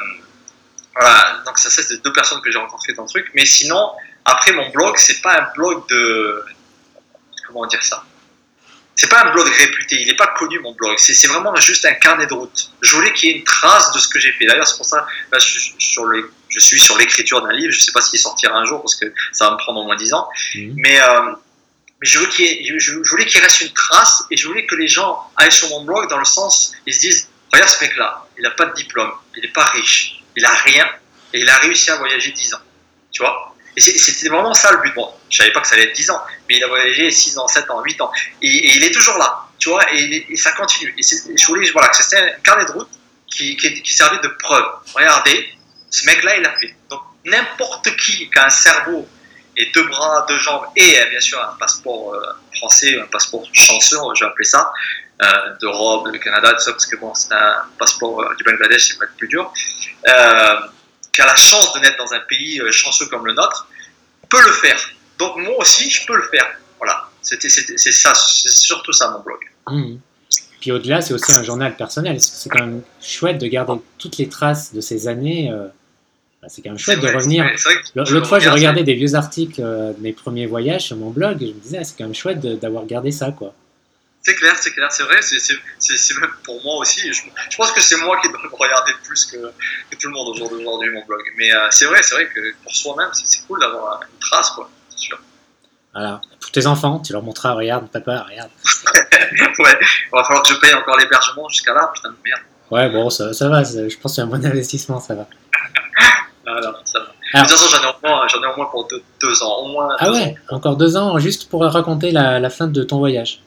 voilà, donc ça, ça, c'est deux personnes que j'ai rencontrées dans le truc. Mais sinon, après mon blog, c'est pas un blog de. Comment dire ça C'est pas un blog réputé, il n'est pas connu mon blog. C'est vraiment juste un carnet de route. Je voulais qu'il y ait une trace de ce que j'ai fait. D'ailleurs, c'est pour ça là, je, suis sur le- je suis sur l'écriture d'un livre. Je sais pas s'il sortira un jour parce que ça va me prendre au moins 10 ans. Mhm. Mais, euh, mais je, veux qu'il y ait- je, je voulais qu'il reste une trace et je voulais que les gens aillent sur mon blog dans le sens, ils se disent Regarde ce mec-là, il n'a pas de diplôme, il n'est pas riche, il a rien et il a réussi à voyager 10 ans. Tu vois? Et c'était vraiment ça le but. Bon, je savais pas que ça allait être 10 ans, mais il a voyagé 6 ans, 7 ans, 8 ans. Et, il est toujours là, tu vois, et, ça continue. Et je voulais voilà, que c'était un carnet de route qui, servait de preuve. Regardez, ce mec-là, il l'a fait. Donc, n'importe qui qui a un cerveau et deux bras, deux jambes et euh, bien sûr un passeport euh, français, un passeport chanceux, je vais appeler ça, euh, d'Europe, du Canada, tout ça, parce que bon, c'est un passeport du Bangladesh, c'est pas plus dur, qui a la chance de naître dans un pays chanceux comme le nôtre, peut le faire. Donc moi aussi, je peux le faire. Voilà, c'était, c'est ça, c'est surtout ça mon blog. Mhm. Puis au-delà, c'est aussi un journal personnel. C'est quand même chouette de garder toutes les traces de ces années. euh, bah, C'est quand même chouette de revenir. L'autre je fois, j'ai regarde- regardé des vieux articles euh, de mes premiers voyages sur mon blog et je me disais, ah, c'est quand même chouette d'avoir gardé ça, quoi. C'est clair, c'est clair, c'est vrai, c'est, c'est, c'est, c'est même pour moi aussi. Je, je pense que c'est moi qui dois le regarder plus que, que tout le monde au jour d'aujourd'hui, mon blog. Mais euh, c'est vrai, c'est vrai que pour soi-même, c'est, c'est cool d'avoir une trace, quoi. Sûr. Voilà. Pour tes enfants, tu leur montreras, regarde, papa, regarde. [LAUGHS] ouais, il va falloir que je paye encore l'hébergement jusqu'à là, putain de merde. Ouais, bon, ça, ça va, je pense que c'est un bon investissement, ça va. [LAUGHS] Ah, non, ça va. Alors- de toute façon, j'en ai au moins, j'en ai au moins pour deux, deux ans. Au moins Ah ouais, ans. encore deux ans, juste pour raconter la, la fin de ton voyage.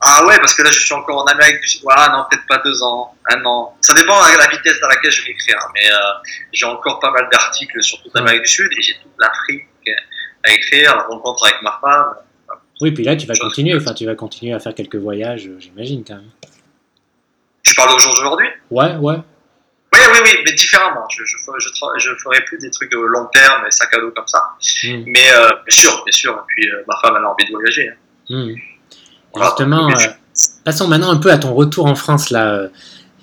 Ah ouais, parce que là, je suis encore en Amérique du Sud. Ah non, peut-être pas deux ans, un an. Ça dépend de la vitesse à laquelle je vais écrire. Mais euh, j'ai encore pas mal d'articles sur toute l'Amérique du Sud et j'ai toute l'Afrique à écrire, la rencontre avec ma femme. Oui, puis là, tu vas continuer, enfin, tu vas continuer à faire quelques voyages, euh, j'imagine, quand même. Tu parles au jour d'aujourd'hui? Ouais, ouais. Oui, oui, oui, mais différemment. Je, je, ferai- je, ferai plus des trucs de long terme et sac à dos comme ça. Hmm. Mais euh, bien sûr, bien sûr. Et puis euh, ma femme, elle a envie de voyager. hein. Hmm. Voilà. Justement, euh, passons maintenant un peu à ton retour en France, là.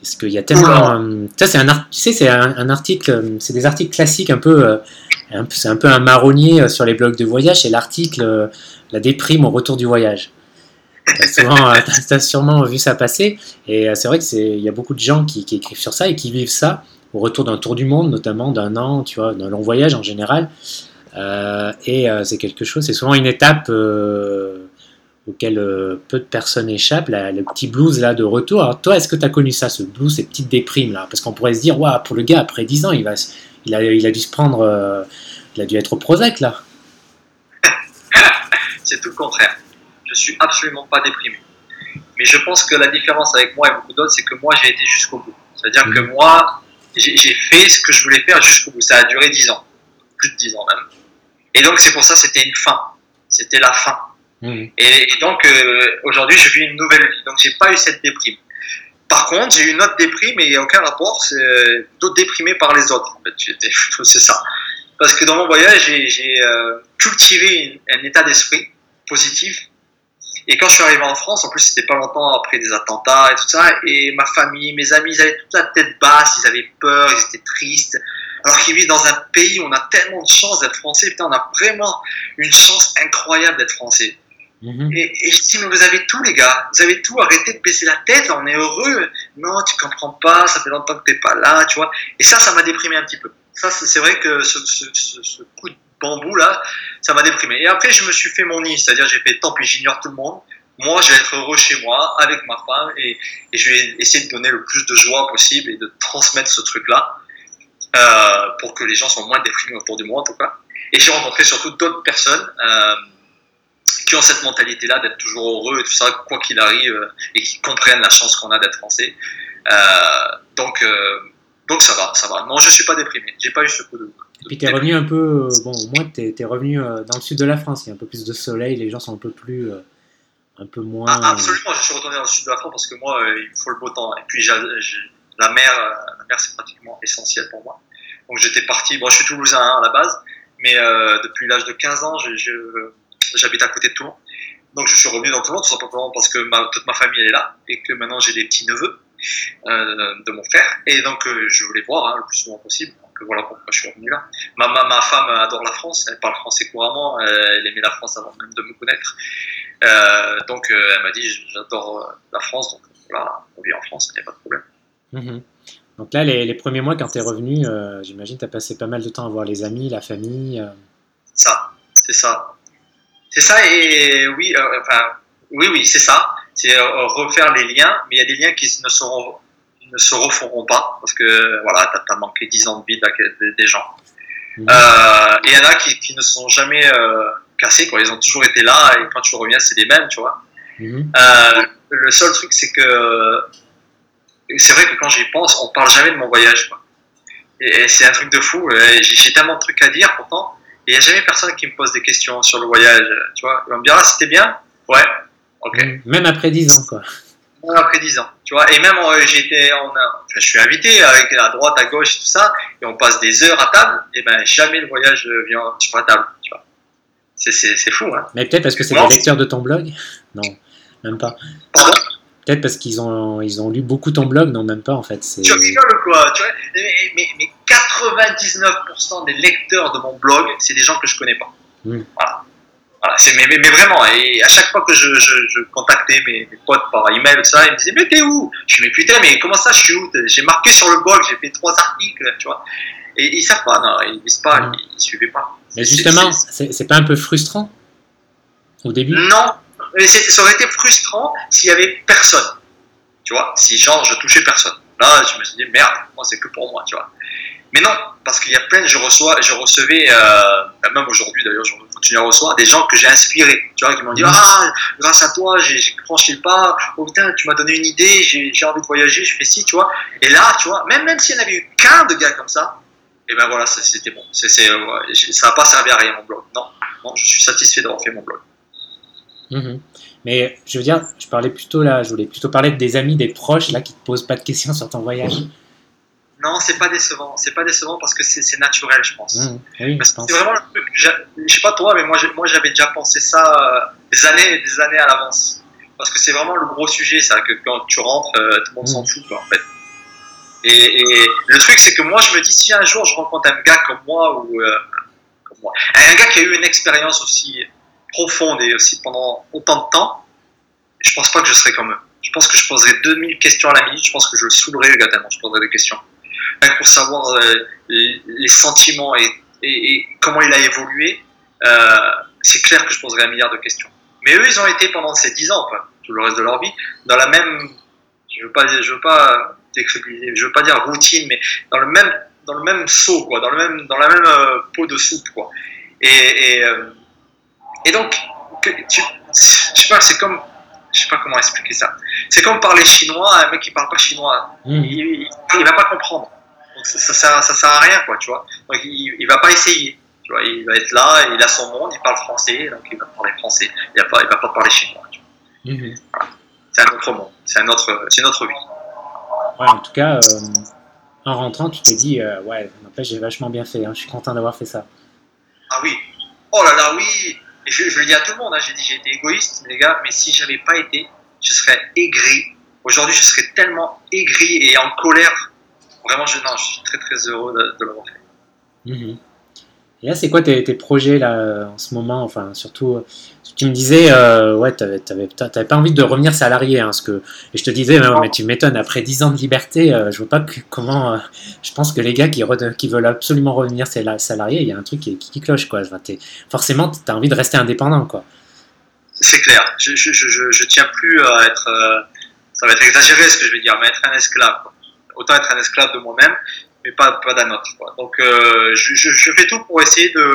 Parce qu'il y a tellement. Ça, c'est un, tu sais, c'est un, un article, c'est des articles classiques, un peu. C'est un peu un marronnier euh, sur les blogs de voyage, c'est l'article euh, La déprime au retour du voyage. T'as souvent, euh, [LAUGHS] sûrement vu ça passer, et c'est vrai que c'est, il y a beaucoup de gens qui, écrivent sur ça et qui vivent ça au retour d'un tour du monde, notamment d'un an, tu vois, d'un long voyage en général. Et c'est quelque chose, c'est souvent une étape auquel peu de personnes échappent, le petit blues là de retour. Alors toi, est-ce que tu as connu ça, ce blues, ces petites déprimes là? Parce qu'on pourrait se dire, Ouah, pour le gars, après 10 ans, il, va, il, a, il a dû se prendre, euh, il a dû être au Prozac là. [LAUGHS] c'est tout le contraire. Je suis absolument pas déprimé. Mais je pense que la différence avec moi et beaucoup d'autres, c'est que moi, j'ai été jusqu'au bout. C'est-à-dire que moi, j'ai fait ce que je voulais faire jusqu'au bout. Ça a duré 10 ans. Plus de 10 ans même. Et donc, c'est pour ça que c'était une fin. C'était la fin. Mmh. Et, donc, euh, aujourd'hui, je vis une nouvelle vie. Donc, j'ai pas eu cette déprime. Par contre, j'ai eu une autre déprime, mais il n'y a aucun rapport. C'est d'autres déprimés par les autres. En fait, [LAUGHS] c'est ça. Parce que dans mon voyage, j'ai euh, cultivé un état d'esprit positif. Et quand je suis arrivé en France, en plus, c'était pas longtemps après des attentats et tout ça, et ma famille, mes amis, ils avaient toute la tête basse, ils avaient peur, ils étaient tristes. Alors qu'ils vivent dans un pays où on a tellement de chance d'être français, putain, on a vraiment une chance incroyable d'être français. Mhm. Et, je dis, mais vous avez tout, les gars. Vous avez tout. Arrêtez de baisser la tête. On est heureux. Non, tu comprends pas. Ça fait longtemps que t'es pas là, tu vois. Et ça, ça m'a déprimé un petit peu. Ça, c'est vrai que ce, coup de bambou là, ça m'a déprimé. Et après, je me suis fait mon nid. C'est-à-dire, j'ai fait tant pis, j'ignore tout le monde. Moi, je vais être heureux chez moi, avec ma femme, et, et, je vais essayer de donner le plus de joie possible et de transmettre ce truc-là euh, pour que les gens soient moins déprimés autour de moi, en tout cas. Et j'ai rencontré surtout d'autres personnes. Euh, qui ont cette mentalité-là d'être toujours heureux et tout ça, quoi qu'il arrive, euh, et qui comprennent la chance qu'on a d'être français. Euh, donc, euh, donc ça va, ça va. Non, je suis pas déprimé. J'ai pas eu ce coup de. Et puis tu es revenu un peu, bon, au moins tu es, revenu dans le sud de la France, il y a un peu plus de soleil, les gens sont un peu plus, un peu moins. Ah, absolument, je suis retourné dans le sud de la France parce que moi, il faut le beau temps. Et puis la mer, la mer c'est pratiquement essentiel pour moi. Donc j'étais parti, bon, je suis toulousain hein, à la base, mais depuis l'âge de 15 ans, je, j'habite à côté de Toulon. Donc je suis revenu dans Toulon tout simplement parce que toute ma famille est là et que maintenant j'ai des petits neveux euh, de mon frère et donc euh, je voulais voir hein, le plus souvent possible. Donc voilà pourquoi je suis revenu là. Ma, ma, ma, femme adore la France, elle parle français couramment, elle aimait la France avant même de me connaître. Euh, donc elle m'a dit j'adore la France, donc voilà, on vit en France, il n'y a pas de problème. Mhm. Donc là, les, les, premiers mois quand tu es revenu, j'imagine tu as passé pas mal de temps à voir les amis, la famille. Ça, c'est ça. C'est ça, et oui, euh, enfin, oui, oui, c'est ça. C'est euh, refaire les liens, mais il y a des liens qui ne, seront, ne se referont pas, parce que voilà, tu as, manqué 10 ans de vie des gens. Mmh. Euh, et il y en a qui, qui ne sont jamais cassés, quoi. ils ont toujours été là, et quand tu reviens, c'est les mêmes, tu vois. Mmh. le seul truc, c'est que c'est vrai que quand j'y pense, on parle jamais de mon voyage, quoi. Et, et c'est un truc de fou. J'ai tellement de trucs à dire pourtant il n'y a jamais personne qui me pose des questions sur le voyage. Tu vois, vont me dire, ah, c'était bien? Ouais, ok. Même après 10 ans, quoi. Même après 10 ans, tu vois. Et même, euh, j'étais, on a, je suis invité avec à droite, à gauche, tout ça, et on passe des heures à table, et ben jamais le voyage vient sur la table, tu vois. C'est fou, hein. Mais peut-être parce que c'est des lecteurs de ton blog? Non, même pas. Pardon? Peut-être parce qu'ils ont, ils ont lu beaucoup ton blog, non, même pas en fait. Tu rigoles quoi? Tu vois mais, mais, 99% des lecteurs de mon blog, c'est des gens que je connais pas. Hmm. Voilà. voilà mais, mais, vraiment, et à chaque fois que je, je, contactais mes, potes par email, tout ça, ils me disaient Mais t'es où? Je suis Mais putain, mais comment ça, je suis où? J'ai marqué sur le blog, j'ai fait trois articles, tu vois. Et ils savent pas, non, ils disent pas, hmm. ils, suivaient pas. Mais justement, c'est pas un peu frustrant? Au début? Non, mais ça aurait été frustrant s'il y avait personne. Tu vois, si genre je touchais personne. Là, je me suis dit, merde, moi c'est que pour moi, tu vois. Mais non, parce qu'il y a plein, je reçois, je recevais, euh, bah, même aujourd'hui d'ailleurs, je continue à recevoir des gens que j'ai inspirés, tu vois, qui m'ont dit, mmh. ah, grâce à toi, j'ai franchi le pas, oh putain, tu m'as donné une idée, j'ai envie de voyager, je fais ci, tu vois. Et là, tu vois, même, même s'il n'y en avait eu qu'un de gars comme ça, et ben voilà, c'était bon. c'est ça n'a pas servi à rien mon blog. Non, non, je suis satisfait d'avoir fait mon blog. Mhm. Mais je veux dire, je parlais plutôt là, je voulais plutôt parler des amis, des proches là qui te posent pas de questions sur ton voyage. Non, c'est pas décevant. C'est pas décevant parce que c'est naturel, je pense. Mhm. oui, c'est vraiment le truc. Je sais pas toi, mais moi, moi, j'avais déjà pensé ça euh, des années, des années à l'avance. Parce que c'est vraiment le gros sujet, ça, que quand tu rentres, euh, tout le monde s'en mhm. fout, quoi, en fait. Et, le truc, c'est que moi, je me dis, si un jour je rencontre un gars comme moi ou euh, comme moi, un gars qui a eu une expérience aussi profonde et aussi pendant autant de temps, je pense pas que je serais comme eux. Je pense que je poserais 2000 questions à la minute, je pense que je le saoulerais le tellement je poserais des questions. Même pour savoir euh, les sentiments et, comment il a évolué, euh, c'est clair que je poserais un milliard de questions. Mais eux, ils ont été pendant ces 10 ans, tout le reste de leur vie, dans la même, je veux pas, je veux pas je veux pas dire routine, mais dans le même, dans le même seau, quoi, dans le même, dans la même euh, pot de soupe, quoi. Et, et et donc, tu, je sais pas, c'est comme, je sais pas comment expliquer ça. C'est comme parler chinois à un mec qui parle pas chinois. Hmm. Il, il, va pas comprendre. Donc ça, ça, ça, sert à rien, quoi, tu vois. Donc il, il va pas essayer. Tu vois, il va être là, il a son monde, il parle français, donc il va parler français. Il va pas, il va pas parler chinois. tu vois. Mhm. C'est un autre monde, c'est un autre, c'est notre vie. Ouais, en tout cas, euh, en rentrant, tu t'es dit, euh, ouais, n'empêche, j'ai vachement bien fait. hein, je suis content d'avoir fait ça. Ah oui. Oh là là, oui. Et je, le dis à tout le monde. hein, J'ai dit j'ai été égoïste, les gars. Mais si j'avais pas été, je serais aigri. Aujourd'hui, je serais tellement aigri et en colère. Vraiment, je, non, suis très très heureux de, de l'avoir fait. Mhm. Et là, c'est quoi tes, projets là en ce moment? Enfin, surtout, euh, tu me disais, euh, ouais, t'avais, pas envie de revenir salarié, hein, que, et je te disais, mais, tu m'étonnes, après 10 ans de liberté, euh, je vois pas que- comment. euh, je pense que les gars qui, veulent absolument revenir sala- salariés, il y a un truc qui, cloche, quoi. Enfin, t'es- forcément, t'as envie de rester indépendant, quoi. C'est clair. Je, je, je, tiens plus à être. euh, ça va être exagéré ce que je vais dire, mais être un esclave. Autant être un esclave de moi-même, mais pas, pas d'un autre. quoi. Donc, euh, je, je, je fais tout pour essayer de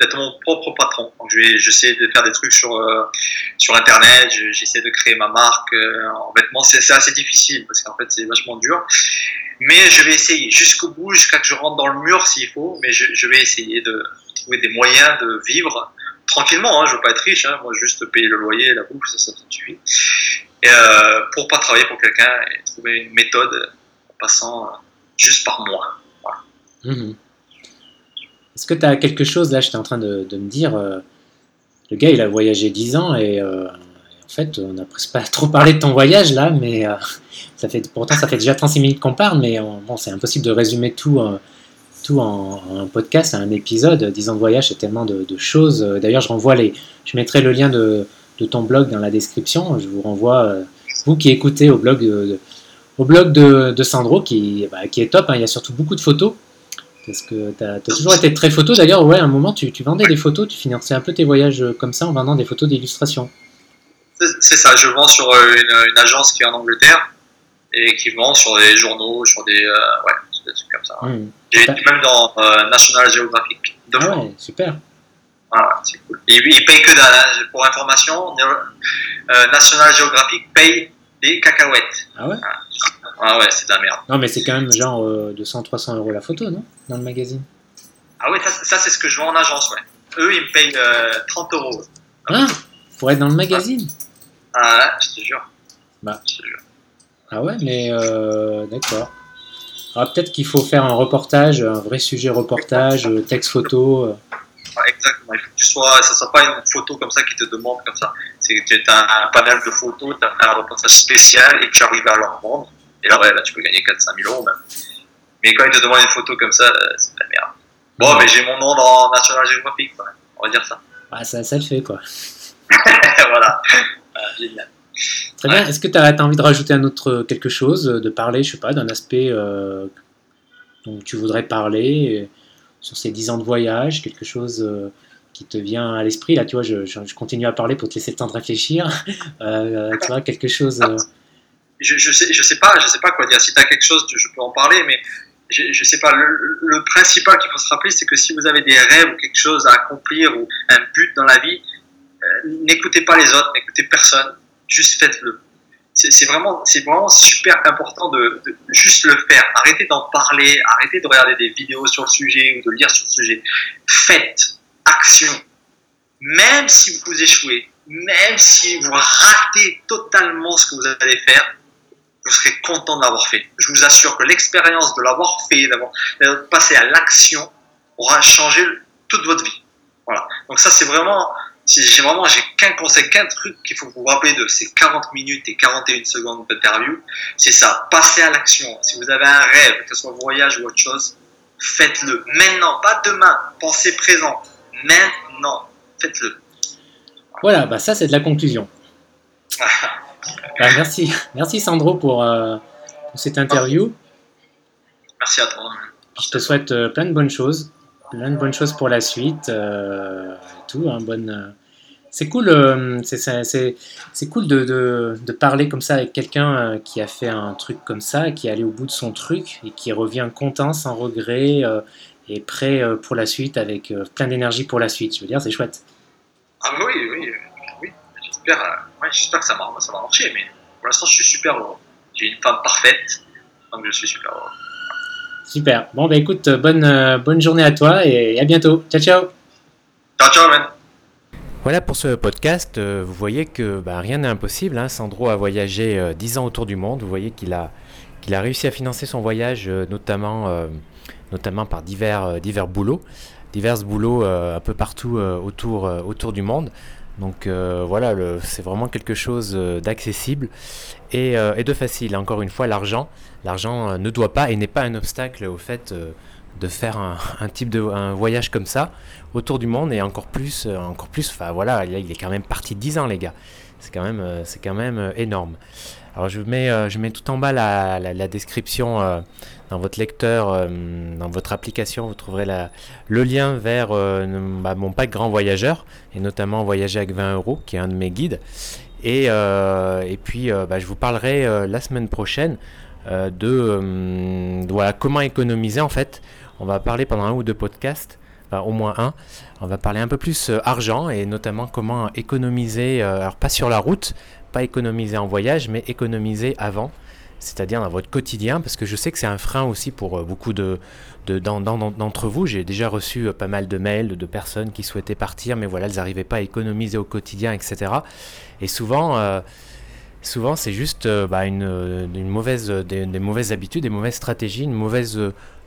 d'être mon propre patron. Donc, je vais, j'essaie de faire des trucs sur euh, sur Internet. je- J'essaie de créer ma marque euh, en vêtements. C'est c'est assez difficile parce qu'en fait, c'est vachement dur. Mais je vais essayer jusqu'au bout, jusqu'à que je rentre dans le mur s'il faut. Mais je, je vais essayer de trouver des moyens de vivre tranquillement. Hein, je veux pas être riche. Hein, moi, juste payer le loyer, la bouffe, ça, ça suffit. Et, euh, pour pas travailler pour quelqu'un et trouver une méthode en passant euh, juste par moi. Mhm. Est-ce que tu as quelque chose, là, j'étais en train de, me dire, euh, le gars, il a voyagé 10 ans et euh, en fait, on n'a presque pas [LAUGHS] trop parlé de ton voyage, là, mais euh, [LAUGHS] ça fait, pourtant, ça fait déjà 36 minutes qu'on parle, mais on- bon, c'est impossible de résumer tout, tout en, en un podcast, en un épisode. 10 ans de voyage, c'est tellement de, choses. D'ailleurs, je renvoie les, je mettrai le lien de, de ton blog dans la description. Je vous renvoie, vous qui écoutez, au blog de- au blog de, de Sandro, qui, bah, qui est top. hein. Il y a surtout beaucoup de photos. Parce que tu as, toujours été très photo. D'ailleurs, ouais, à un moment, tu, tu vendais des photos, tu finançais un peu tes voyages euh, comme ça en vendant des photos d'illustration. C'est ça, je vends sur euh, une, une agence qui est en Angleterre et qui vend sur des journaux, sur des, euh, ouais, sur des trucs comme ça. J'ai été même dans euh, National Geographic deux Ah ouais, super. Voilà, c'est cool. Et ils payent que dalle. hein. Pour information, euh, National Geographic paye des cacahuètes. Ah ouais Ah ouais, c'est de la merde. Non, mais c'est quand même genre euh, 200-300 euros la photo, non? Dans le magazine. Ah ouais, ça, ça, c'est ce que je vends en agence, ouais. Eux, ils me payent euh, 30 euros. Ah Pour être dans le magazine? Ah ouais, je te jure. Bah. Je te jure. Ah ouais, mais euh, d'accord. Alors peut-être qu'il faut faire un reportage, un vrai sujet reportage, euh, texte photo. Euh. Exactement. Il faut que tu sois, ça soit pas une photo comme ça qui te demande comme ça. C'est que tu as un panel de photos, tu as fait un reportage spécial et tu arrives à leur vendre. Et là, ouais, là, tu peux gagner 4-5 000 euros même. Mais quand ils te demandent une photo comme ça, euh, c'est de la merde. Bon, mais j'ai mon nom dans National Geographic, quoi. On va dire ça. Ah, ça, ça le fait quoi. [LAUGHS] voilà. Euh, génial. Très bien. Est-ce que tu as, envie de rajouter un autre quelque chose, de parler, je sais pas, d'un aspect euh, dont tu voudrais parler euh, sur ces 10 ans de voyage, quelque chose euh, qui te vient à l'esprit Là, tu vois, je, continue à parler pour te laisser le temps de réfléchir. [LAUGHS] Euh, tu vois, quelque chose. euh, je, je sais, je sais pas, je sais pas quoi dire. Si tu as quelque chose, je peux en parler, mais je, je sais pas. Le, principal qu'il faut se rappeler, c'est que si vous avez des rêves ou quelque chose à accomplir ou un but dans la vie, n'écoutez pas les autres, n'écoutez personne, juste faites-le. C'est vraiment, vraiment super important de, de juste le faire. Arrêtez d'en parler, arrêtez de regarder des vidéos sur le sujet ou de lire sur le sujet. Faites action. Même si vous échouez, même si vous ratez totalement ce que vous allez faire, vous serez content de l'avoir fait. Je vous assure que l'expérience de l'avoir fait, d'avoir passé à l'action, aura changé toute votre vie. Voilà. Donc ça, c'est vraiment, si j'ai vraiment, j'ai qu'un conseil, qu'un truc qu'il faut vous rappeler de ces 40 minutes et 41 secondes d'interview, c'est ça, passer à l'action. Si vous avez un rêve, que ce soit voyage ou autre chose, faites-le. Maintenant, pas demain. Pensez présent. Maintenant. Faites-le. Voilà, bah ça c'est de la conclusion. [LAUGHS] Bah, merci, merci Sandro pour, euh, pour cette interview. Merci à toi. Je te souhaite euh, plein de bonnes choses, plein de bonnes choses pour la suite, euh, tout. Hein, bonne, euh, C'est cool, euh, c'est- cool de, parler comme ça avec quelqu'un qui a fait un truc comme ça, qui est allé au bout de son truc et qui revient content, sans regret et prêt pour la suite, avec plein d'énergie pour la suite. Je veux dire, c'est chouette. Ah oui, oui, oui. J'espère que ça, va- ça va marcher, mais pour l'instant, je suis super heureux. J'ai une femme parfaite, donc je suis super heureux. Super. Bon, bah écoute, bonne, bonne journée à toi et à bientôt. Ciao, ciao. Ciao, ciao, man. Voilà pour ce podcast. vous voyez que bah, rien n'est impossible. Hein. Sandro a voyagé 10 ans autour du monde. Vous voyez qu'il a, qu'il a réussi à financer son voyage, notamment, notamment par divers, divers boulots divers boulots euh, un peu partout euh, autour, euh, autour du monde. Donc voilà, c'est vraiment quelque chose d'accessible et, de facile. Encore une fois, l'argent, l'argent ne doit pas et n'est pas un obstacle au fait de faire [LAUGHS] un, type de un voyage comme ça autour du monde et encore plus, encore plus. Enfin voilà, il est quand même parti de 10 ans les gars. C'est quand même, c'est quand même énorme. Alors je mets, euh, je mets tout en bas la, la, description euh, dans votre lecteur, euh, dans votre application, vous trouverez la, le lien vers bah, mon pack Grand Voyageur, et notamment Voyager avec 20 euros, qui est un de mes guides. Et, et puis bah, je vous parlerai la semaine prochaine de, voilà, comment économiser en fait. On va parler pendant un ou deux podcasts. Au moins un. On va parler un peu plus argent et notamment comment économiser, alors pas sur la route, pas économiser en voyage, mais économiser avant, c'est-à-dire dans votre quotidien, parce que je sais que c'est un frein aussi pour euh, beaucoup de, d'entre vous. J'ai déjà reçu euh, pas mal de mails de personnes qui souhaitaient partir, mais voilà, elles n'arrivaient pas à économiser au quotidien, etc. Et souvent, euh, souvent c'est juste bah, une, mauvaise, des, mauvaises habitudes, des mauvaises stratégies, une mauvaise,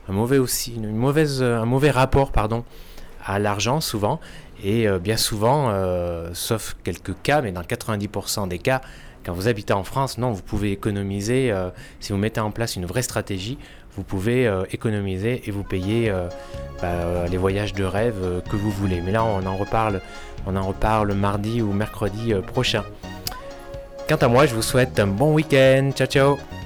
un mauvais aussi, une mauvaise, un mauvais rapport, pardon, à l'argent souvent. Et euh, bien souvent, euh, sauf quelques cas, mais dans 90% des cas, quand vous habitez en France, non, vous pouvez économiser. Euh, si vous mettez en place une vraie stratégie, vous pouvez économiser et vous payer bah, les voyages de rêve que vous voulez. Mais là, on en reparle, on en reparle mardi ou mercredi prochain. Quant à moi, je vous souhaite un bon week-end. Ciao, ciao